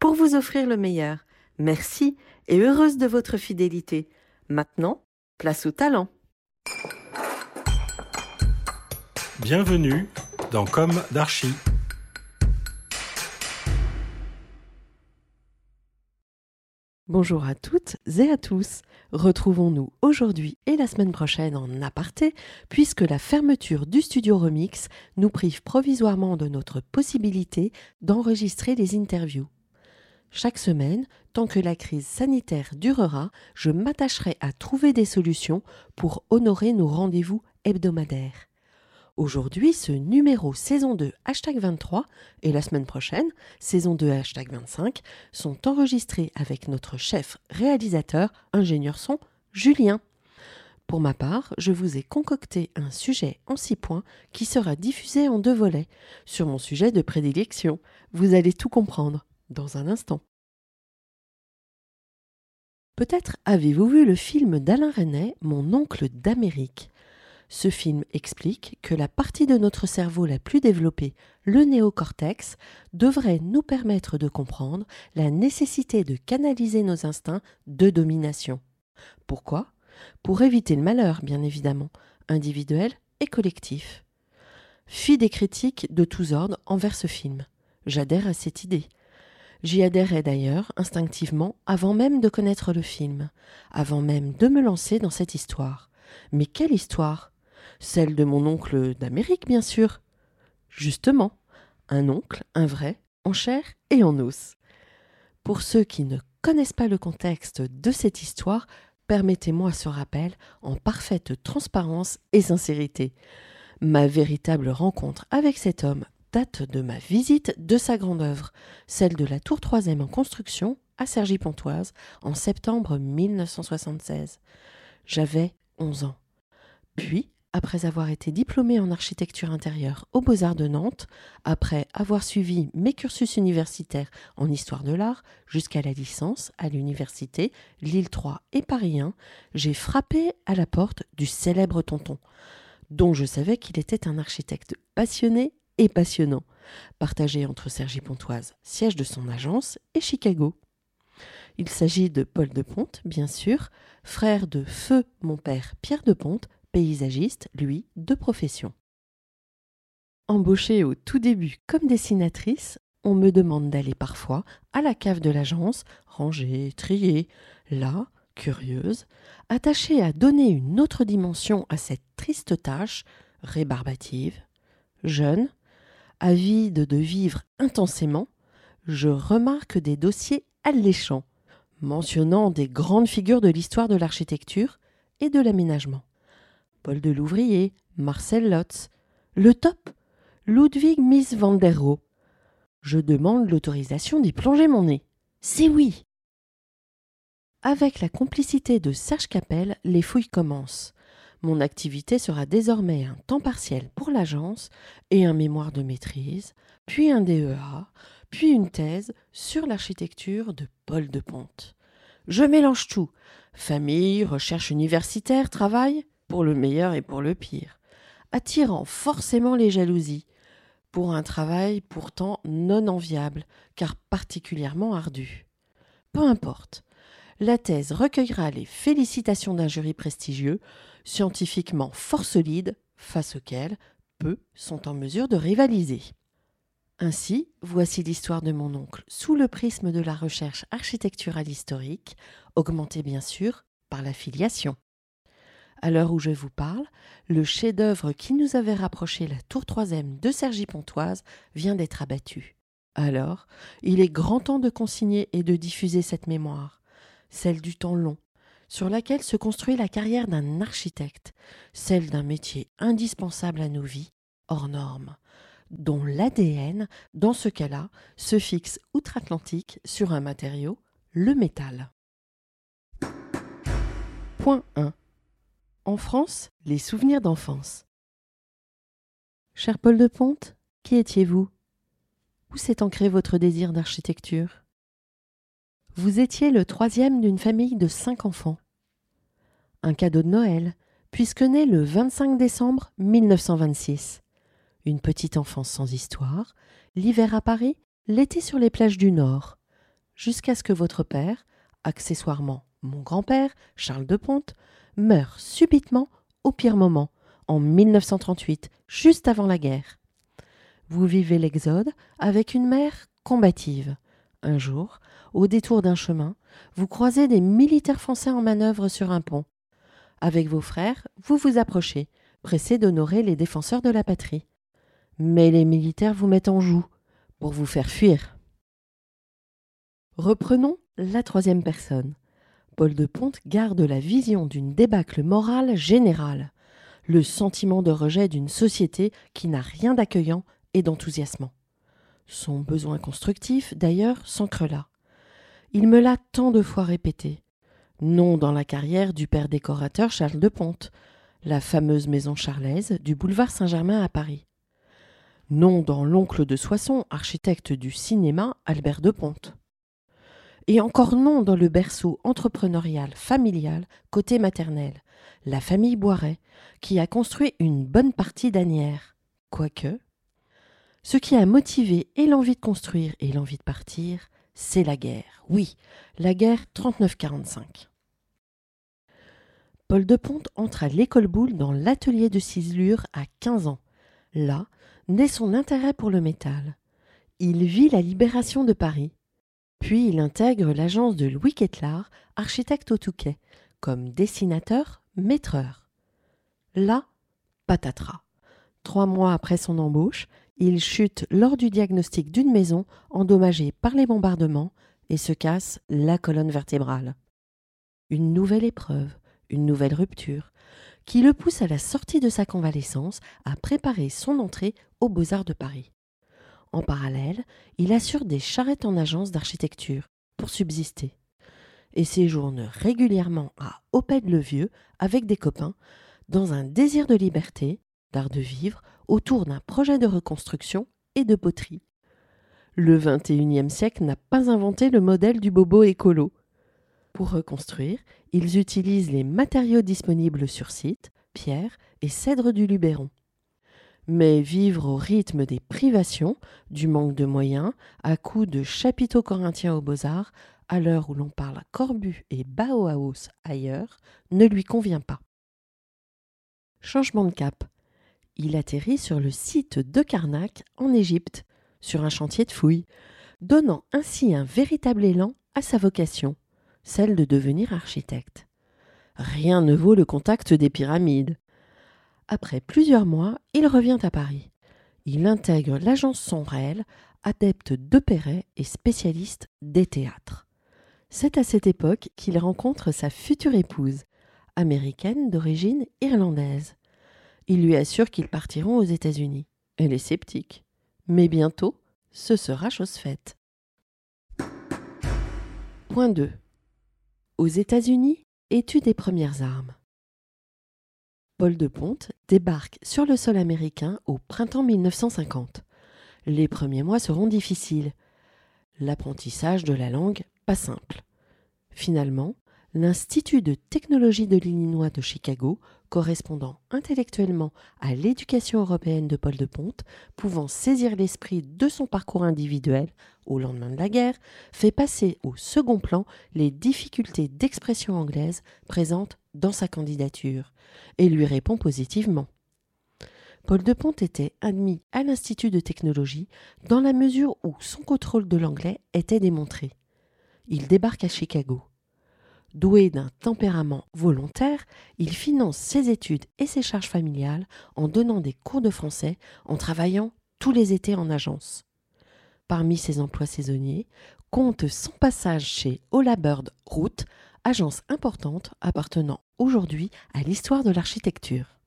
pour vous offrir le meilleur. Merci et heureuse de votre fidélité. Maintenant, place au talent. Bienvenue dans Comme d'Archie. Bonjour à toutes et à tous. Retrouvons-nous aujourd'hui et la semaine prochaine en aparté, puisque la fermeture du studio Remix nous prive provisoirement de notre possibilité d'enregistrer les interviews. Chaque semaine, tant que la crise sanitaire durera, je m'attacherai à trouver des solutions pour honorer nos rendez-vous hebdomadaires. Aujourd'hui, ce numéro saison 2 hashtag 23 et la semaine prochaine, saison 2 hashtag 25, sont enregistrés avec notre chef réalisateur, ingénieur son, Julien. Pour ma part, je vous ai concocté un sujet en six points qui sera diffusé en deux volets sur mon sujet de prédilection. Vous allez tout comprendre dans un instant. Peut-être avez-vous vu le film d'Alain Resnais, Mon oncle d'Amérique. Ce film explique que la partie de notre cerveau la plus développée, le néocortex, devrait nous permettre de comprendre la nécessité de canaliser nos instincts de domination. Pourquoi? Pour éviter le malheur, bien évidemment, individuel et collectif. Fille des critiques de tous ordres envers ce film. J'adhère à cette idée. J'y adhérais d'ailleurs instinctivement avant même de connaître le film, avant même de me lancer dans cette histoire. Mais quelle histoire? Celle de mon oncle d'Amérique, bien sûr. Justement, un oncle, un vrai, en chair et en os. Pour ceux qui ne connaissent pas le contexte de cette histoire, permettez-moi ce rappel en parfaite transparence et sincérité. Ma véritable rencontre avec cet homme date de ma visite de sa grande œuvre, celle de la tour troisième en construction à Cergy-Pontoise en septembre 1976. J'avais 11 ans. Puis, après avoir été diplômée en architecture intérieure aux Beaux-Arts de Nantes, après avoir suivi mes cursus universitaires en histoire de l'art jusqu'à la licence à l'université Lille 3 et Paris 1, j'ai frappé à la porte du célèbre tonton, dont je savais qu'il était un architecte passionné passionnant, partagé entre Cergy-Pontoise, siège de son agence, et Chicago. Il s'agit de Paul de Ponte, bien sûr, frère de feu mon père Pierre de Ponte, paysagiste, lui, de profession. Embauchée au tout début comme dessinatrice, on me demande d'aller parfois à la cave de l'agence, ranger, trier. Là, curieuse, attachée à donner une autre dimension à cette triste tâche, rébarbative, jeune, avide de vivre intensément, je remarque des dossiers alléchants, mentionnant des grandes figures de l'histoire de l'architecture et de l'aménagement. Paul de Louvrier, Marcel Lotz. Le top Ludwig Mies van der Rohe. Je demande l'autorisation d'y plonger mon nez. C'est oui Avec la complicité de Serge Capel, les fouilles commencent. Mon activité sera désormais un temps partiel pour l'agence et un mémoire de maîtrise, puis un DEA, puis une thèse sur l'architecture de Paul de Ponte. Je mélange tout. Famille, recherche universitaire, travail pour le meilleur et pour le pire, attirant forcément les jalousies, pour un travail pourtant non enviable, car particulièrement ardu. Peu importe, la thèse recueillera les félicitations d'un jury prestigieux, scientifiquement fort solide, face auquel peu sont en mesure de rivaliser. Ainsi, voici l'histoire de mon oncle sous le prisme de la recherche architecturale historique, augmentée bien sûr par la filiation. À l'heure où je vous parle, le chef-d'œuvre qui nous avait rapproché la tour troisième de Sergi Pontoise vient d'être abattu. Alors, il est grand temps de consigner et de diffuser cette mémoire, celle du temps long, sur laquelle se construit la carrière d'un architecte, celle d'un métier indispensable à nos vies, hors normes, dont l'ADN, dans ce cas-là, se fixe outre-Atlantique sur un matériau, le métal. Point 1. En France, les souvenirs d'enfance. Cher Paul de Ponte, qui étiez-vous? Où s'est ancré votre désir d'architecture? Vous étiez le troisième d'une famille de cinq enfants. Un cadeau de Noël, puisque né le 25 décembre 1926. Une petite enfance sans histoire, l'hiver à Paris, l'été sur les plages du Nord, jusqu'à ce que votre père, accessoirement mon grand-père, Charles de Ponte, meurt subitement au pire moment, en 1938, juste avant la guerre. Vous vivez l'exode avec une mère combative. Un jour, au détour d'un chemin, vous croisez des militaires français en manœuvre sur un pont. Avec vos frères, vous vous approchez, pressés d'honorer les défenseurs de la patrie. Mais les militaires vous mettent en joue pour vous faire fuir. Reprenons la troisième personne. Paul de Ponte garde la vision d'une débâcle morale générale, le sentiment de rejet d'une société qui n'a rien d'accueillant et d'enthousiasmant. Son besoin constructif, d'ailleurs, s'ancre là. Il me l'a tant de fois répété. Non dans la carrière du père décorateur Charles de Ponte, la fameuse maison charlaise du boulevard Saint-Germain à Paris. Non dans l'oncle de Soissons, architecte du cinéma Albert de Ponte et encore non dans le berceau entrepreneurial familial côté maternel, la famille Boiret, qui a construit une bonne partie d'Anières. Quoique, ce qui a motivé et l'envie de construire et l'envie de partir, c'est la guerre. Oui, la guerre 39-45. Paul de Ponte entre à l'école Boulle dans l'atelier de ciselure à 15 ans. Là naît son intérêt pour le métal. Il vit la libération de Paris puis il intègre l'agence de Louis Quetlard, architecte au Touquet, comme dessinateur, maîtreur. Là, patatras. Trois mois après son embauche, il chute lors du diagnostic d'une maison endommagée par les bombardements et se casse la colonne vertébrale. Une nouvelle épreuve, une nouvelle rupture, qui le pousse à la sortie de sa convalescence à préparer son entrée aux Beaux-Arts de Paris. En parallèle, il assure des charrettes en agence d'architecture pour subsister et séjourne régulièrement à Opède-le-Vieux avec des copains dans un désir de liberté, d'art de vivre, autour d'un projet de reconstruction et de poterie. Le XXIe siècle n'a pas inventé le modèle du bobo écolo. Pour reconstruire, ils utilisent les matériaux disponibles sur site, pierre et cèdre du Luberon mais vivre au rythme des privations, du manque de moyens, à coups de chapiteaux corinthiens aux beaux-arts, à l'heure où l'on parle Corbu et Bauhaus ailleurs, ne lui convient pas. Changement de cap. Il atterrit sur le site de Karnak, en Égypte, sur un chantier de fouilles, donnant ainsi un véritable élan à sa vocation, celle de devenir architecte. Rien ne vaut le contact des pyramides, après plusieurs mois, il revient à Paris. Il intègre l'agence Sonrel, adepte d'opéret et spécialiste des théâtres. C'est à cette époque qu'il rencontre sa future épouse, américaine d'origine irlandaise. Il lui assure qu'ils partiront aux États-Unis. Elle est sceptique. Mais bientôt, ce sera chose faite. Point 2. Aux États-Unis, étude des premières armes? Paul de Ponte débarque sur le sol américain au printemps 1950. Les premiers mois seront difficiles. L'apprentissage de la langue, pas simple. Finalement, l'Institut de technologie de l'Illinois de Chicago, correspondant intellectuellement à l'éducation européenne de Paul de Ponte, pouvant saisir l'esprit de son parcours individuel au lendemain de la guerre, fait passer au second plan les difficultés d'expression anglaise présentes dans sa candidature et lui répond positivement. Paul de Pont était admis à l'Institut de technologie dans la mesure où son contrôle de l'anglais était démontré. Il débarque à Chicago. Doué d'un tempérament volontaire, il finance ses études et ses charges familiales en donnant des cours de français, en travaillant tous les étés en agence. Parmi ses emplois saisonniers, compte son passage chez Bird Route, agence importante appartenant aujourd'hui à l'histoire de l'architecture.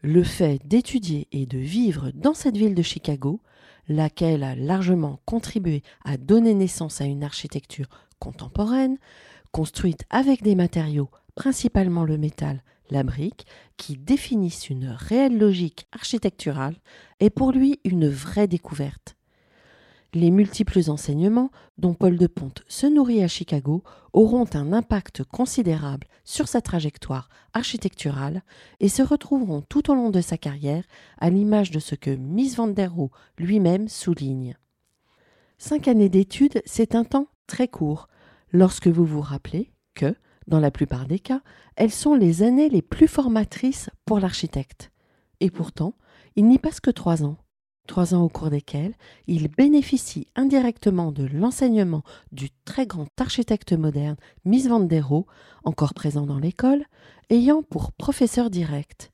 Le fait d'étudier et de vivre dans cette ville de Chicago, laquelle a largement contribué à donner naissance à une architecture contemporaine, construite avec des matériaux, principalement le métal, la brique, qui définissent une réelle logique architecturale, est pour lui une vraie découverte. Les multiples enseignements dont Paul de Ponte se nourrit à Chicago auront un impact considérable sur sa trajectoire architecturale et se retrouveront tout au long de sa carrière à l'image de ce que Miss Van der Rohe lui-même souligne. Cinq années d'études, c'est un temps très court, lorsque vous vous rappelez que, dans la plupart des cas, elles sont les années les plus formatrices pour l'architecte. Et pourtant, il n'y passe que trois ans trois ans au cours desquels il bénéficie indirectement de l'enseignement du très grand architecte moderne Mies van encore présent dans l'école, ayant pour professeur direct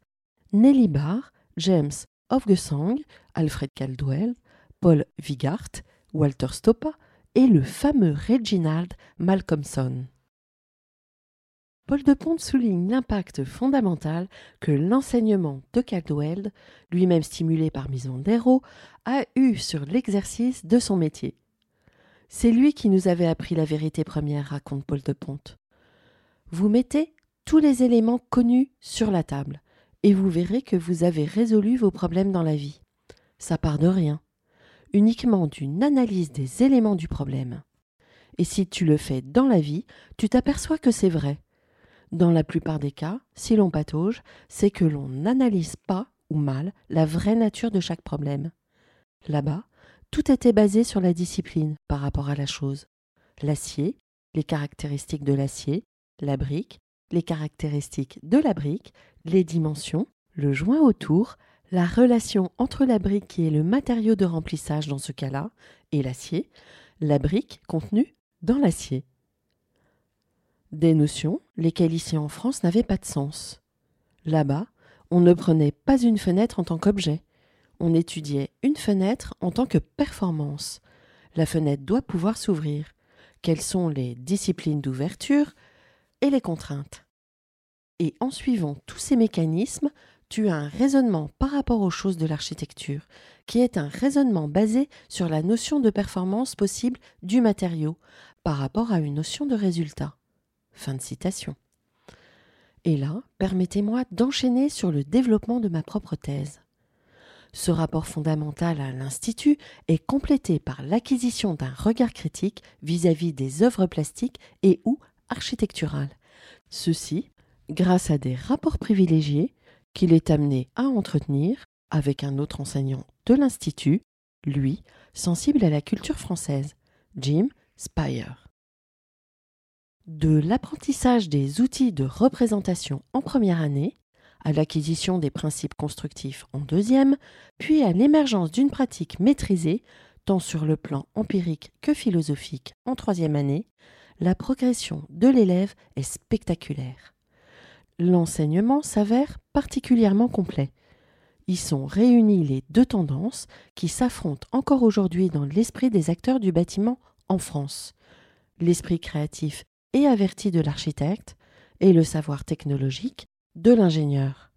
Nelly Barr, James Hofgesang, Alfred Caldwell, Paul Vigart, Walter Stoppa et le fameux Reginald Malcolmson. Paul de Pont souligne l'impact fondamental que l'enseignement de Caldwell, lui-même stimulé par van a eu sur l'exercice de son métier. C'est lui qui nous avait appris la vérité première, raconte Paul de Pont. Vous mettez tous les éléments connus sur la table, et vous verrez que vous avez résolu vos problèmes dans la vie. Ça part de rien, uniquement d'une analyse des éléments du problème. Et si tu le fais dans la vie, tu t'aperçois que c'est vrai dans la plupart des cas, si l'on patauge, c'est que l'on n'analyse pas ou mal la vraie nature de chaque problème. Là-bas, tout était basé sur la discipline par rapport à la chose. L'acier, les caractéristiques de l'acier, la brique, les caractéristiques de la brique, les dimensions, le joint autour, la relation entre la brique qui est le matériau de remplissage dans ce cas-là, et l'acier, la brique contenue dans l'acier. Des notions, lesquelles ici en France n'avaient pas de sens. Là-bas, on ne prenait pas une fenêtre en tant qu'objet. On étudiait une fenêtre en tant que performance. La fenêtre doit pouvoir s'ouvrir. Quelles sont les disciplines d'ouverture et les contraintes? Et en suivant tous ces mécanismes, tu as un raisonnement par rapport aux choses de l'architecture, qui est un raisonnement basé sur la notion de performance possible du matériau par rapport à une notion de résultat. Fin de citation. Et là, permettez-moi d'enchaîner sur le développement de ma propre thèse. Ce rapport fondamental à l'Institut est complété par l'acquisition d'un regard critique vis-à-vis des œuvres plastiques et ou architecturales. Ceci grâce à des rapports privilégiés qu'il est amené à entretenir avec un autre enseignant de l'Institut, lui, sensible à la culture française, Jim Spire de l'apprentissage des outils de représentation en première année, à l'acquisition des principes constructifs en deuxième, puis à l'émergence d'une pratique maîtrisée, tant sur le plan empirique que philosophique en troisième année, la progression de l'élève est spectaculaire. L'enseignement s'avère particulièrement complet. Y sont réunies les deux tendances qui s'affrontent encore aujourd'hui dans l'esprit des acteurs du bâtiment en France. L'esprit créatif et averti de l'architecte et le savoir technologique de l'ingénieur.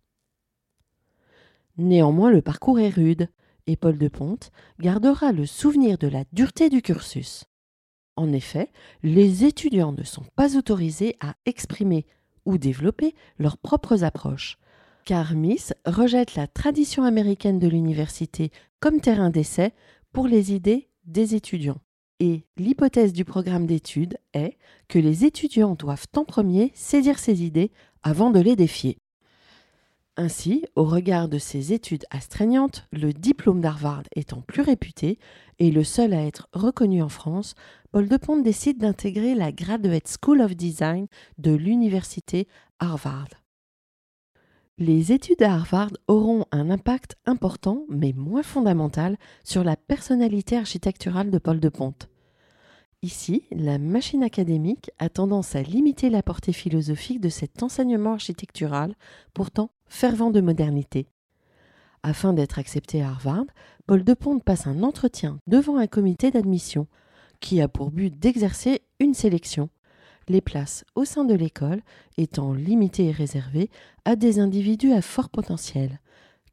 Néanmoins, le parcours est rude et Paul de Ponte gardera le souvenir de la dureté du cursus. En effet, les étudiants ne sont pas autorisés à exprimer ou développer leurs propres approches, car Miss rejette la tradition américaine de l'université comme terrain d'essai pour les idées des étudiants et l'hypothèse du programme d'études est que les étudiants doivent en premier saisir ces idées avant de les défier. Ainsi, au regard de ces études astreignantes, le diplôme d'Harvard étant plus réputé et le seul à être reconnu en France, Paul de Pont décide d'intégrer la Graduate School of Design de l'université Harvard. Les études à Harvard auront un impact important, mais moins fondamental, sur la personnalité architecturale de Paul de Ponte. Ici, la machine académique a tendance à limiter la portée philosophique de cet enseignement architectural, pourtant fervent de modernité. Afin d'être accepté à Harvard, Paul de Ponte passe un entretien devant un comité d'admission qui a pour but d'exercer une sélection, les places au sein de l'école étant limitées et réservées à des individus à fort potentiel,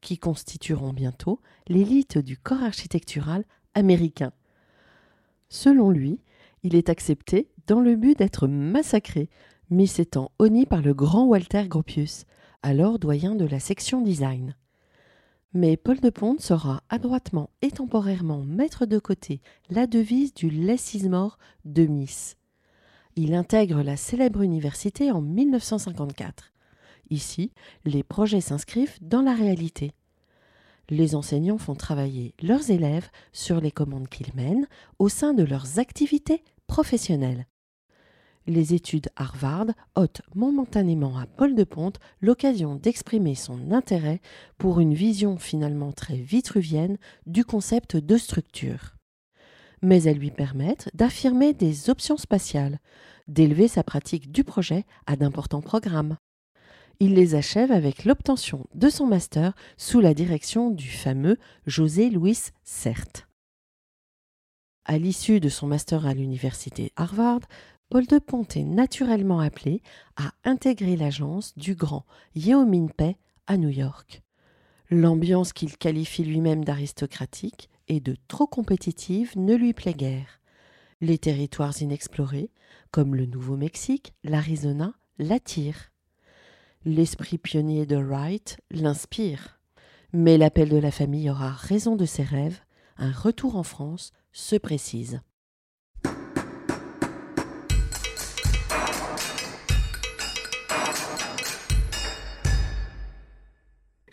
qui constitueront bientôt l'élite du corps architectural américain. Selon lui, il est accepté dans le but d'être massacré, mis étant honni par le grand Walter Gropius, alors doyen de la section design. Mais Paul de Ponte saura adroitement et temporairement mettre de côté la devise du Less is more de Miss. Il intègre la célèbre université en 1954. Ici, les projets s'inscrivent dans la réalité. Les enseignants font travailler leurs élèves sur les commandes qu'ils mènent au sein de leurs activités professionnelles. Les études Harvard ôtent momentanément à Paul de Ponte l'occasion d'exprimer son intérêt pour une vision finalement très vitruvienne du concept de structure. Mais elles lui permettent d'affirmer des options spatiales, d'élever sa pratique du projet à d'importants programmes il les achève avec l'obtention de son master sous la direction du fameux José Luis Cert. À l'issue de son master à l'université Harvard, Paul de Ponte est naturellement appelé à intégrer l'agence du grand Yeo Min Pei à New York. L'ambiance qu'il qualifie lui-même d'aristocratique et de trop compétitive ne lui plaît guère. Les territoires inexplorés, comme le Nouveau-Mexique, l'Arizona, l'attirent. L'esprit pionnier de Wright l'inspire. Mais l'appel de la famille aura raison de ses rêves. Un retour en France se précise.